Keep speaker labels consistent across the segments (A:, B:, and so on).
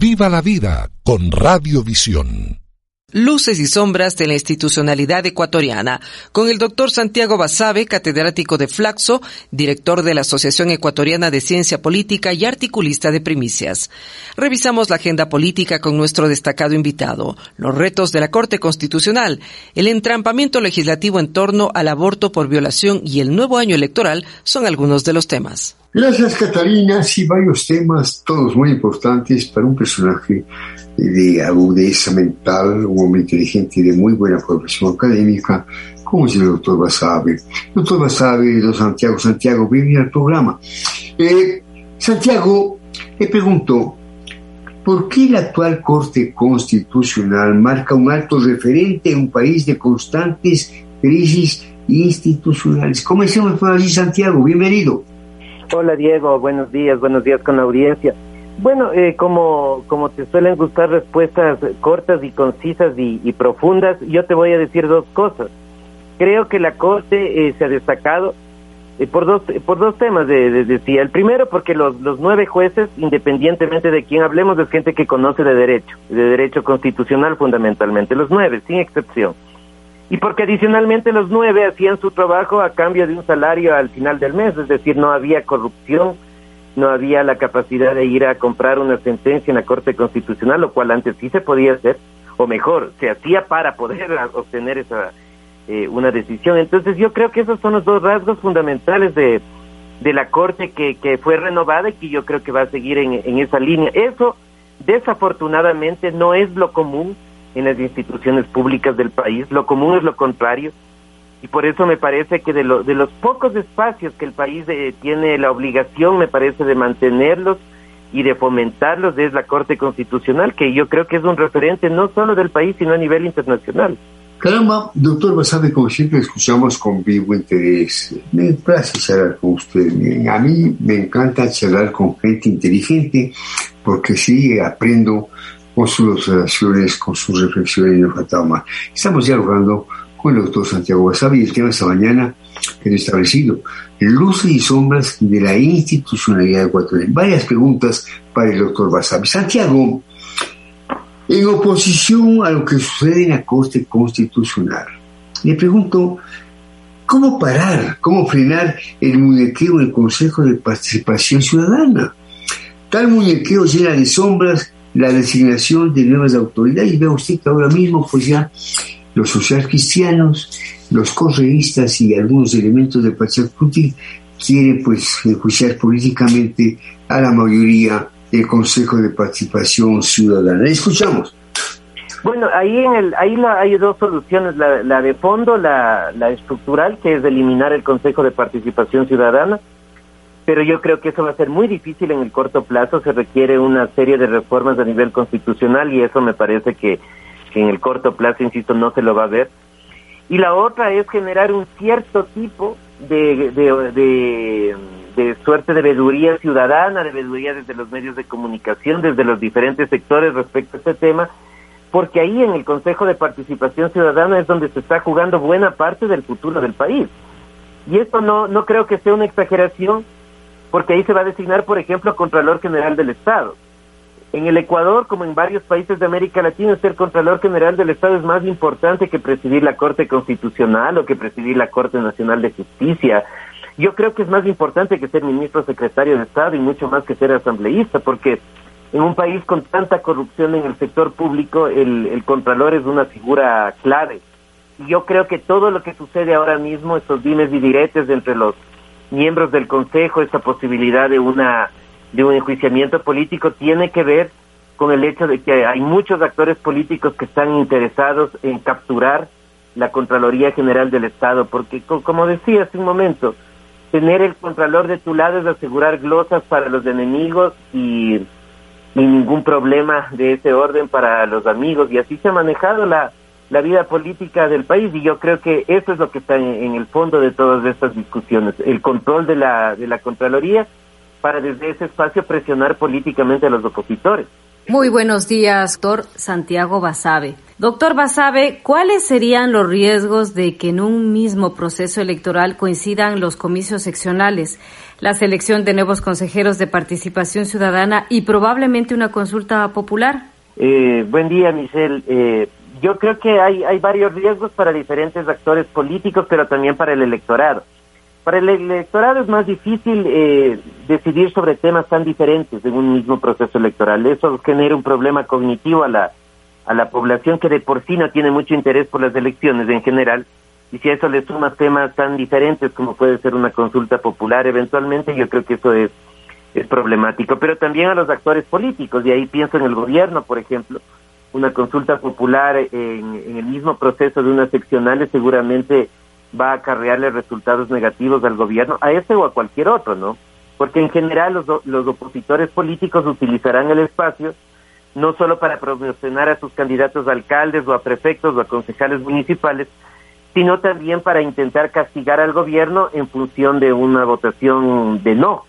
A: Viva la vida con Radiovisión.
B: Luces y sombras de la institucionalidad ecuatoriana, con el doctor Santiago Basabe, catedrático de Flaxo, director de la Asociación Ecuatoriana de Ciencia Política y articulista de primicias. Revisamos la agenda política con nuestro destacado invitado, los retos de la Corte Constitucional, el entrampamiento legislativo en torno al aborto por violación y el nuevo año electoral son algunos de los temas.
C: Gracias, Catalina. Sí, varios temas, todos muy importantes para un personaje de agudeza mental, un hombre inteligente y de muy buena formación académica, como es el doctor Basabe. Doctor Basabe, don Santiago, Santiago, bienvenido al programa. Eh, Santiago, le pregunto, ¿por qué la actual Corte Constitucional marca un alto referente en un país de constantes crisis institucionales? Comencemos por allí, Santiago, bienvenido.
D: Hola Diego, buenos días, buenos días con la audiencia. Bueno, eh, como, como te suelen gustar respuestas cortas y concisas y, profundas, yo te voy a decir dos cosas. Creo que la Corte eh, se ha destacado eh, por, dos, por dos temas, de, decía. El primero, porque los, los nueve jueces, independientemente de quién hablemos, es gente que conoce de derecho, de derecho constitucional fundamentalmente, los nueve, sin excepción y porque adicionalmente los nueve hacían su trabajo a cambio de un salario al final del mes, es decir, no había corrupción, no había la capacidad de ir a comprar una sentencia en la Corte Constitucional, lo cual antes sí se podía hacer, o mejor, se hacía para poder obtener esa eh, una decisión. Entonces yo creo que esos son los dos rasgos fundamentales de, de la Corte que, que fue renovada y que yo creo que va a seguir en, en esa línea. Eso desafortunadamente no es lo común en las instituciones públicas del país. Lo común es lo contrario. Y por eso me parece que de, de los pocos espacios que el país eh, tiene la obligación, me parece, de mantenerlos y de fomentarlos es la Corte Constitucional, que yo creo que es un referente no solo del país, sino a nivel internacional.
C: Caramba, doctor Basabe, como siempre escuchamos con vivo interés. Me place charlar con usted. A mí me encanta charlar con gente inteligente porque sí aprendo con sus observaciones, con sus reflexiones y no faltaba más. Estamos dialogando con el doctor Santiago Wasabi y el tema esta mañana que he establecido, luces y sombras de la institucionalidad ecuatoriana. Varias preguntas para el doctor Wasabi. Santiago, en oposición a lo que sucede en la Corte Constitucional, le pregunto, ¿cómo parar, cómo frenar el muñequeo en el Consejo de Participación Ciudadana? Tal muñequeo llena de sombras la designación de nuevas autoridades. Y vea usted que ahora mismo, pues ya los social cristianos, los correístas y algunos elementos del Partido Putin quieren pues enjuiciar políticamente a la mayoría del Consejo de Participación Ciudadana. Escuchamos.
D: Bueno, ahí en el, ahí la, hay dos soluciones, la, la de fondo, la, la estructural, que es eliminar el Consejo de Participación Ciudadana, pero yo creo que eso va a ser muy difícil en el corto plazo, se requiere una serie de reformas a nivel constitucional y eso me parece que, en el corto plazo, insisto, no se lo va a ver. Y la otra es generar un cierto tipo de, de, de, suerte de veeduría ciudadana, de veeduría desde los medios de comunicación, desde los diferentes sectores respecto a este tema, porque ahí en el Consejo de Participación Ciudadana es donde se está jugando buena parte del futuro del país. Y esto no, no creo que sea una exageración, porque ahí se va a designar, por ejemplo, Contralor General del Estado. En el Ecuador, como en varios países de América Latina, ser Contralor General del Estado es más importante que presidir la Corte Constitucional o que presidir la Corte Nacional de Justicia. Yo creo que es más importante que ser ministro secretario de Estado y mucho más que ser asambleísta, porque en un país con tanta corrupción en el sector público, el, Contralor es una figura clave. Y yo creo que todo lo que sucede ahora mismo, estos dimes y diretes entre los miembros del Consejo esta posibilidad de una de un enjuiciamiento político tiene que ver con el hecho de que hay muchos actores políticos que están interesados en capturar la Contraloría General del Estado, porque como decía hace un momento, tener el Contralor de tu lado es asegurar glosas para los enemigos y, y ningún problema de ese orden para los amigos, y así se ha manejado la, la vida política del país y yo creo que eso es lo que está en, el fondo de todas estas discusiones, el control de la, de la Contraloría para desde ese espacio presionar políticamente a los opositores.
E: Muy buenos días, doctor Santiago Basabe. Doctor Basabe, ¿cuáles serían los riesgos de que en un mismo proceso electoral coincidan los comicios seccionales? la selección de nuevos consejeros de participación ciudadana y probablemente una consulta popular?
D: Eh, buen día, Michelle. Eh, yo creo que hay, hay varios riesgos para diferentes actores políticos, pero también para el electorado. Para el electorado es más difícil eh, decidir sobre temas tan diferentes en un mismo proceso electoral. Eso genera un problema cognitivo a la, a la población que de por sí no tiene mucho interés por las elecciones en general. Y si a eso le sumas temas tan diferentes como puede ser una consulta popular eventualmente, yo creo que eso es, es problemático. Pero también a los actores políticos, y ahí pienso en el gobierno, por ejemplo, una consulta popular en, en el mismo proceso de unas seccionales seguramente va a acarrearle resultados negativos al gobierno, a este o a cualquier otro, ¿no? Porque en general los, los opositores políticos utilizarán el espacio no solo para promocionar a sus candidatos a alcaldes o a prefectos o a concejales municipales, sino también para intentar castigar al gobierno en función de una votación de no.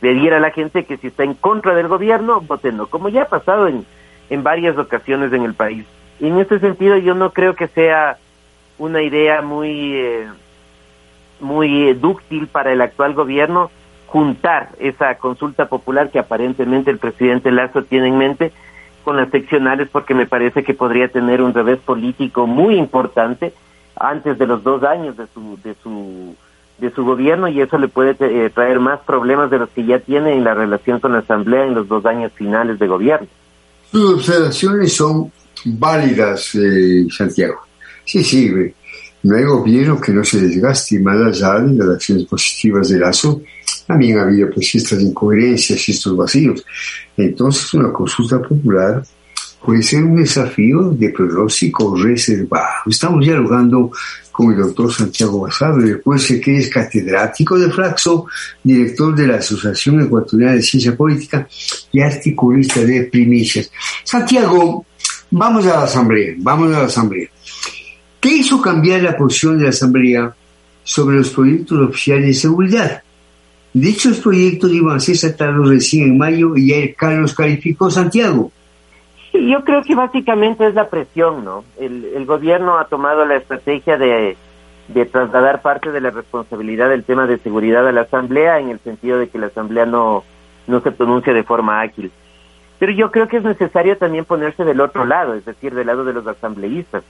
D: Pedir a la gente que si está en contra del gobierno, vote no, como ya ha pasado en, en varias ocasiones en el país. Y en ese sentido yo no creo que sea una idea muy, eh, muy dúctil para el actual gobierno juntar esa consulta popular que aparentemente el presidente Lazo tiene en mente con las seccionales porque me parece que podría tener un revés político muy importante antes de los dos años de su de su de su gobierno y eso le puede eh, traer más problemas de los que ya tiene en la relación con la asamblea en los dos años finales de gobierno.
C: Sus observaciones son válidas, eh, Santiago. Sí, sí, no hay gobierno que no se desgaste más allá de las acciones positivas de Lazo. También había pues estas incoherencias y estos vacíos. Entonces una consulta popular puede ser un desafío de pronóstico reservado. Estamos dialogando con el doctor Santiago Basabe, recuerde que es catedrático de Flaxo, director de la Asociación Ecuatoriana de Ciencia Política y articulista de Primicias. Santiago, vamos a la asamblea, vamos a la asamblea. ¿Qué hizo cambiar la posición de la asamblea sobre los proyectos oficiales de seguridad? Dichos proyectos iban a ser tratados recién en mayo y ya Carlos calificó Santiago.
D: Sí, yo creo que básicamente es la presión, ¿no? El, el gobierno ha tomado la estrategia de, trasladar parte de la responsabilidad del tema de seguridad a la Asamblea en el sentido de que la Asamblea no, no se pronuncia de forma ágil. Pero yo creo que es necesario también ponerse del otro lado, es decir, del lado de los asambleístas.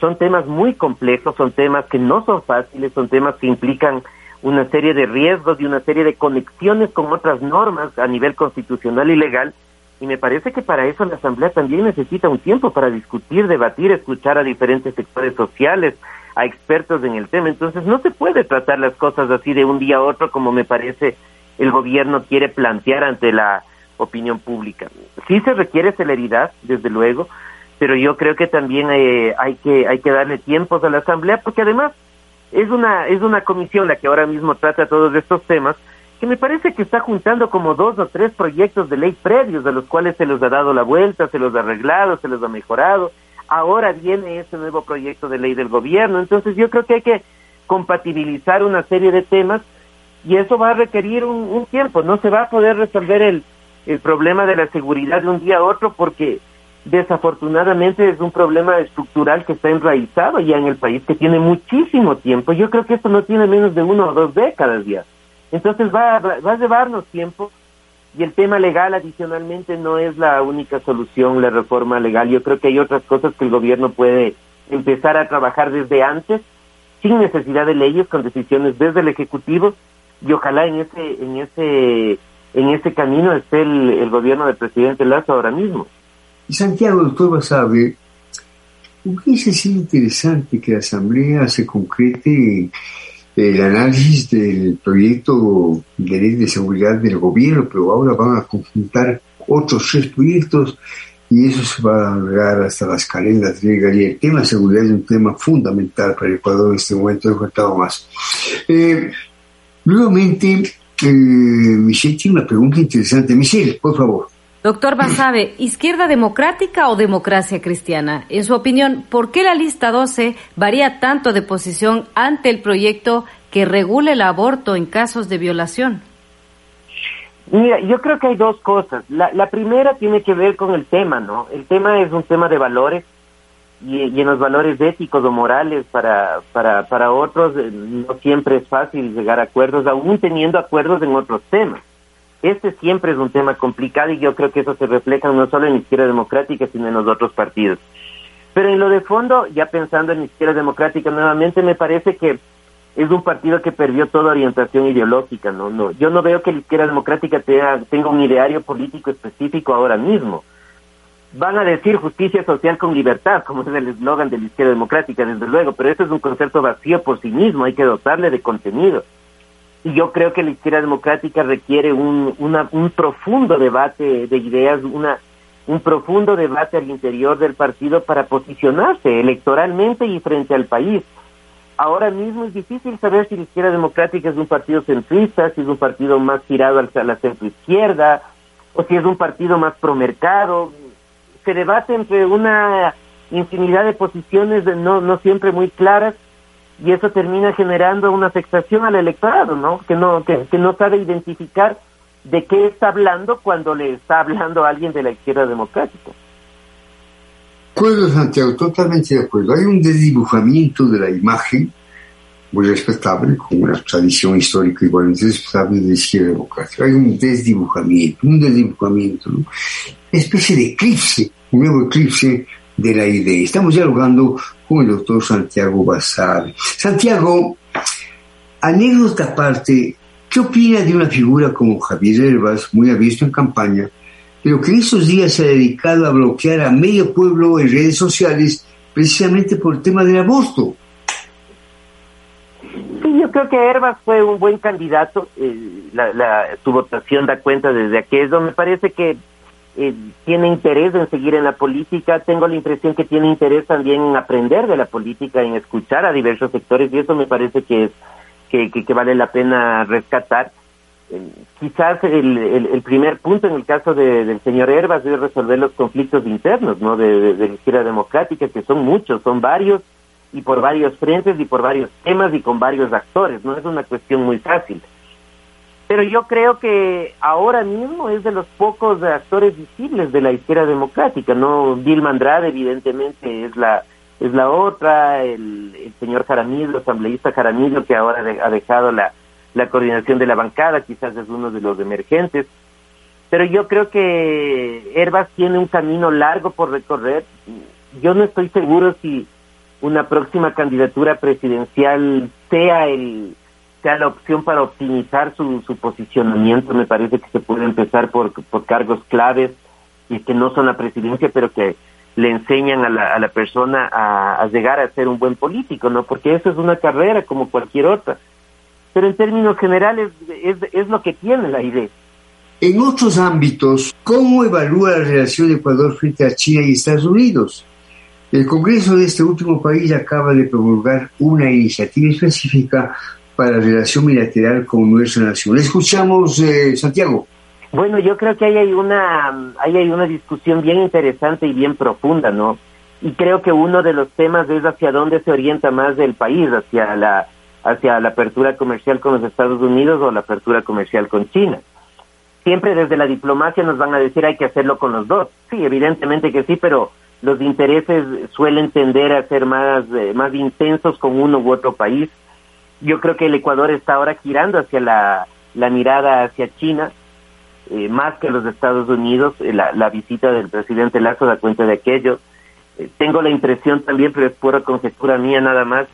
D: Son temas muy complejos, son temas que no son fáciles, son temas que implican una serie de riesgos y una serie de conexiones con otras normas a nivel constitucional y legal y me parece que para eso la Asamblea también necesita un tiempo para discutir, debatir, escuchar a diferentes sectores sociales, a expertos en el tema. Entonces no se puede tratar las cosas así de un día a otro como me parece el gobierno quiere plantear ante la opinión pública. Sí se requiere celeridad, desde luego, pero yo creo que también eh, hay que hay que darle tiempos a la Asamblea porque además es una es una comisión la que ahora mismo trata todos estos temas que me parece que está juntando como dos o tres proyectos de ley previos, de los cuales se les ha dado la vuelta, se los ha arreglado, se los ha mejorado. Ahora viene ese nuevo proyecto de ley del gobierno. Entonces yo creo que hay que compatibilizar una serie de temas y eso va a requerir un, tiempo. No se va a poder resolver el, el problema de la seguridad de un día a otro porque desafortunadamente es un problema estructural que está enraizado ya en el país, que tiene muchísimo tiempo. Yo creo que esto no tiene menos de uno o dos décadas ya. Entonces va, va a llevarnos tiempo y el tema legal adicionalmente no es la única solución, la reforma legal. Yo creo que hay otras cosas que el gobierno puede empezar a trabajar desde antes, sin necesidad de leyes, con decisiones desde el Ejecutivo y ojalá en ese, en ese, en ese camino esté el, gobierno del presidente Lazo ahora mismo.
C: Y Santiago, doctor Basabe, hubiese sido interesante que la Asamblea se concrete el análisis del proyecto de ley de seguridad del gobierno, pero ahora van a conjuntar otros tres proyectos y eso se va a llegar hasta las calendas griegas y el tema de seguridad es un tema fundamental para el Ecuador en este momento, he contado más. Eh, nuevamente, eh, Michelle tiene una pregunta interesante. Michelle, por favor.
E: Doctor Basabe, ¿izquierda democrática o democracia cristiana? En su opinión, ¿por qué la lista 12 varía tanto de posición ante el proyecto que regule el aborto en casos de violación?
D: Mira, yo creo que hay dos cosas. La, la primera tiene que ver con el tema, ¿no? El tema es un tema de valores y, en los valores éticos o morales para, para, para otros eh, no siempre es fácil llegar a acuerdos, aún teniendo acuerdos en otros temas. Este siempre es un tema complicado y yo creo que eso se refleja no solo en la izquierda democrática, sino en los otros partidos. Pero en lo de fondo, ya pensando en la izquierda democrática nuevamente, me parece que es un partido que perdió toda orientación ideológica, ¿no? no yo no veo que la izquierda democrática tenga, tenga un ideario político específico ahora mismo. Van a decir justicia social con libertad, como es el eslogan de la izquierda democrática, desde luego, pero eso es un concepto vacío por sí mismo, hay que dotarle de contenido. Y yo creo que la izquierda democrática requiere un, un profundo debate de ideas, una, un profundo debate al interior del partido para posicionarse electoralmente y frente al país. Ahora mismo es difícil saber si la izquierda democrática es un partido centrista, si es un partido más girado hacia la centroizquierda, o si es un partido más promercado. Se debate entre una infinidad de posiciones no, no siempre muy claras y eso termina generando una afectación al electorado, ¿no? Que no que, no sabe identificar de qué está hablando cuando le está hablando a alguien de la izquierda democrática.
C: Acuerdo, Santiago, totalmente de acuerdo. Hay un desdibujamiento de la imagen muy respetable, con una tradición histórica igualmente respetable de la izquierda democrática. Hay un desdibujamiento, un desdibujamiento, ¿no? especie de eclipse, un nuevo eclipse de la idea. Estamos dialogando con el doctor Santiago Basar. Santiago, anécdota aparte, ¿qué opina de una figura como Javier Herbas, muy visto en campaña, pero que en estos días se ha dedicado a bloquear a medio pueblo en redes sociales precisamente por el tema del aborto?
D: Sí, yo creo que Herbas fue un buen candidato. Eh, su votación da cuenta desde aquello. Me parece que eh, tiene interés en seguir en la política, tengo la impresión que tiene interés también en aprender de la política, en escuchar a diversos sectores y eso me parece que es que, que, vale la pena rescatar. Eh, quizás el, el, primer punto en el caso de, del señor Herbas es resolver los conflictos internos ¿no? de, de la izquierda democrática, que son muchos, son varios, y por varios frentes y por varios temas y con varios actores, no es una cuestión muy fácil pero yo creo que ahora mismo es de los pocos actores visibles de la izquierda democrática, ¿no? Dilma Andrade evidentemente es la es la otra, el, señor Jaramillo, asambleísta Jaramillo, que ahora ha dejado la, la coordinación de la bancada, quizás es uno de los emergentes, pero yo creo que Herbas tiene un camino largo por recorrer. Yo no estoy seguro si una próxima candidatura presidencial sea el, sea la opción para optimizar su, posicionamiento. Me parece que se puede empezar por, por cargos claves y que no son la presidencia, pero que le enseñan a la, a la persona a, a, llegar a ser un buen político, ¿no? Porque eso es una carrera como cualquier otra. Pero en términos generales es, es lo que tiene la idea.
C: En otros ámbitos, ¿cómo evalúa la relación de Ecuador frente a China y Estados Unidos? El Congreso de este último país acaba de promulgar una iniciativa específica para la relación bilateral con nuestra nación. Escuchamos, eh, Santiago.
D: Bueno, yo creo que ahí hay una, hay una discusión bien interesante y bien profunda, ¿no? Y creo que uno de los temas es hacia dónde se orienta más el país, hacia la, hacia la apertura comercial con los Estados Unidos o la apertura comercial con China. Siempre desde la diplomacia nos van a decir hay que hacerlo con los dos. Sí, evidentemente que sí, pero los intereses suelen tender a ser más, eh, más intensos con uno u otro país yo creo que el Ecuador está ahora girando hacia la, la mirada hacia China, eh, más que los Estados Unidos. Eh, la, visita del presidente Lazo da cuenta de aquello. Eh, tengo la impresión también, pero es pura conjetura mía nada más,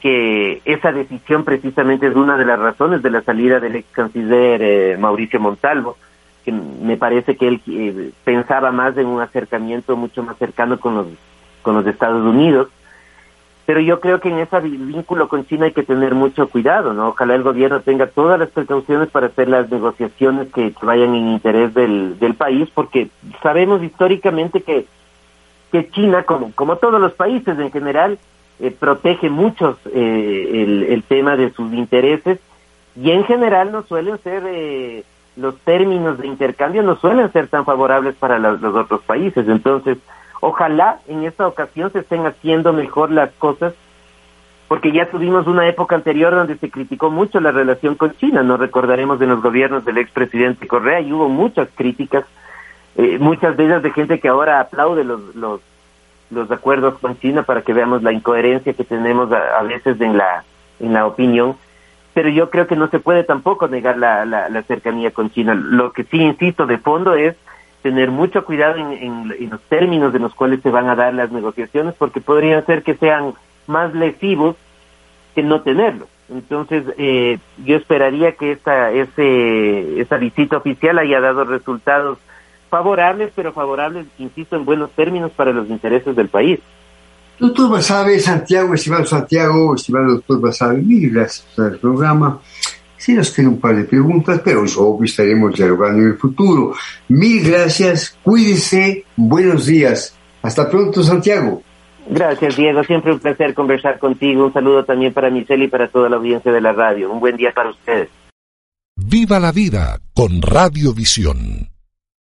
D: que esa decisión precisamente es una de las razones de la salida del ex canciller Mauricio Montalvo, que me parece que él pensaba más en un acercamiento mucho más cercano con los, con los Estados Unidos pero yo creo que en ese vínculo con China hay que tener mucho cuidado, ¿no? Ojalá el gobierno tenga todas las precauciones para hacer las negociaciones que vayan en interés del, del país, porque sabemos históricamente que, que China, como, como todos los países en general, eh, protege mucho eh, el, el tema de sus intereses y en general no suelen ser eh, los términos de intercambio no suelen ser tan favorables para los otros países entonces Ojalá en esta ocasión se estén haciendo mejor las cosas, porque ya tuvimos una época anterior donde se criticó mucho la relación con China, no recordaremos en los gobiernos del expresidente Correa y hubo muchas críticas, eh, muchas de ellas de gente que ahora aplaude los, los, los acuerdos con China para que veamos la incoherencia que tenemos a, veces en la, en la opinión, pero yo creo que no se puede tampoco negar la, la, cercanía con China. Lo que sí insisto de fondo es tener mucho cuidado en, en, los términos en los cuales se van a dar las negociaciones, porque podrían ser que sean más lesivos que no tenerlos. Entonces, eh, yo esperaría que esta, ese, esa visita oficial haya dado resultados favorables, pero favorables, insisto, en buenos términos para los intereses del país.
C: Doctor Basabe, Santiago, estimado Santiago, estimado doctor Basabe, mil gracias por el programa. Sí nos tiene un par de preguntas, pero eso estaremos dialogando en el futuro. Mil gracias, cuídense, buenos días. Hasta pronto, Santiago.
D: Gracias, Diego. Siempre un placer conversar contigo. Un saludo también para Michelle y para toda la audiencia de la radio. Un buen día para ustedes.
A: Viva la vida con Radiovisión.